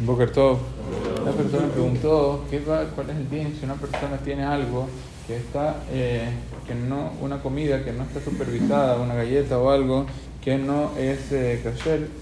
Boker Tov. Una persona preguntó ¿qué va, cuál es el bien si una persona tiene algo que está, eh, que no, una comida que no está supervisada, una galleta o algo que no es eh,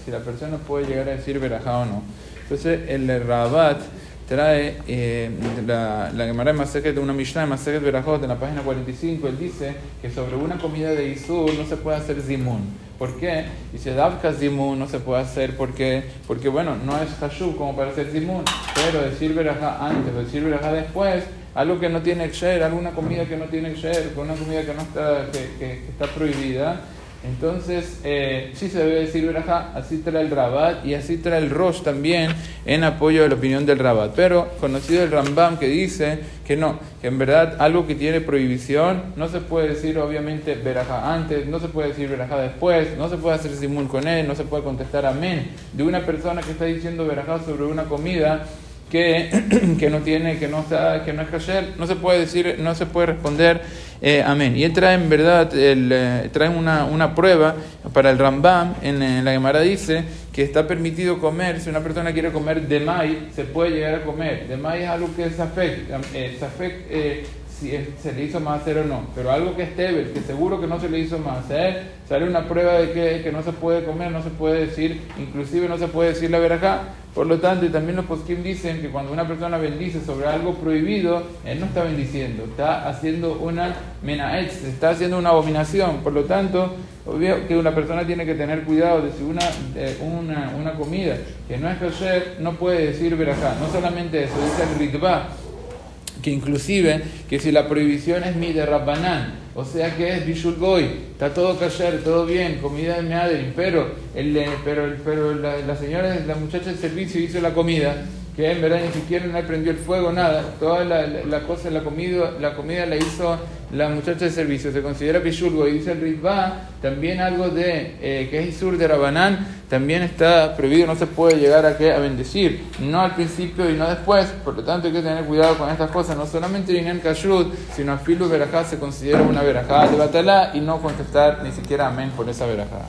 si la persona puede llegar a decir verajá o no. Entonces el Rabat trae eh, la, la Gemara de de una Mishnah de Maseket Berajot en la página 45, él dice que sobre una comida de Isur no se puede hacer zimun. ¿Por qué? Dice Davka zimun no se puede hacer porque, porque bueno, no es Hashub como para hacer zimun, pero decir Berajá antes o decir Berajá después, algo que no tiene Ksher, alguna comida que no tiene Ksher, una comida que no está, que, que está prohibida, entonces, eh, sí se debe decir verajá, así trae el Rabat y así trae el Rosh también en apoyo de la opinión del Rabat. Pero conocido el Rambam que dice que no, que en verdad algo que tiene prohibición no se puede decir obviamente verajá antes, no se puede decir verajá después, no se puede hacer simul con él, no se puede contestar amén de una persona que está diciendo verajá sobre una comida que, que no tiene, que no está, que no es kasher, no se puede decir, no se puede responder eh, amén. Y él trae en verdad, el, eh, trae una, una, prueba para el Rambam, en, la Gemara dice que está permitido comer, si una persona quiere comer de maíz, se puede llegar a comer. De maíz es algo que es safek, eh, safek eh, si se le hizo más hacer o no, pero algo que es tebel, que seguro que no se le hizo más hacer, sale una prueba de que, que no se puede comer, no se puede decir, inclusive no se puede decir la verajá, por lo tanto, y también los poskim dicen que cuando una persona bendice sobre algo prohibido, él no está bendiciendo, está haciendo una menaetz, está haciendo una abominación. Por lo tanto, obvio que una persona tiene que tener cuidado de si una, una, una comida que no es kosher no puede decir verajá. No solamente eso, dice el ritba, que inclusive que si la prohibición es mi de Rabbanán, o sea que es Bishul Goy, está todo kasher, todo bien, comida de Meaderin, pero, el, eh, pero, pero la, la, señora, la muchacha del servicio hizo la comida, que en verdad ni siquiera no prendió el fuego, nada, toda la, la, cosa, la comida, la comida la hizo la muchacha de servicio, se considera Pishulgo, y dice el Ritva, también algo de eh, que es Isur de Rabanán, también está prohibido, no se puede llegar a, que, a bendecir, no al principio y no después, por lo tanto hay que tener cuidado con estas cosas, no solamente en Kashrut, sino a Filu Berajá se considera una Berajá de Batalá y no contestar ni siquiera amén por esa Berajá.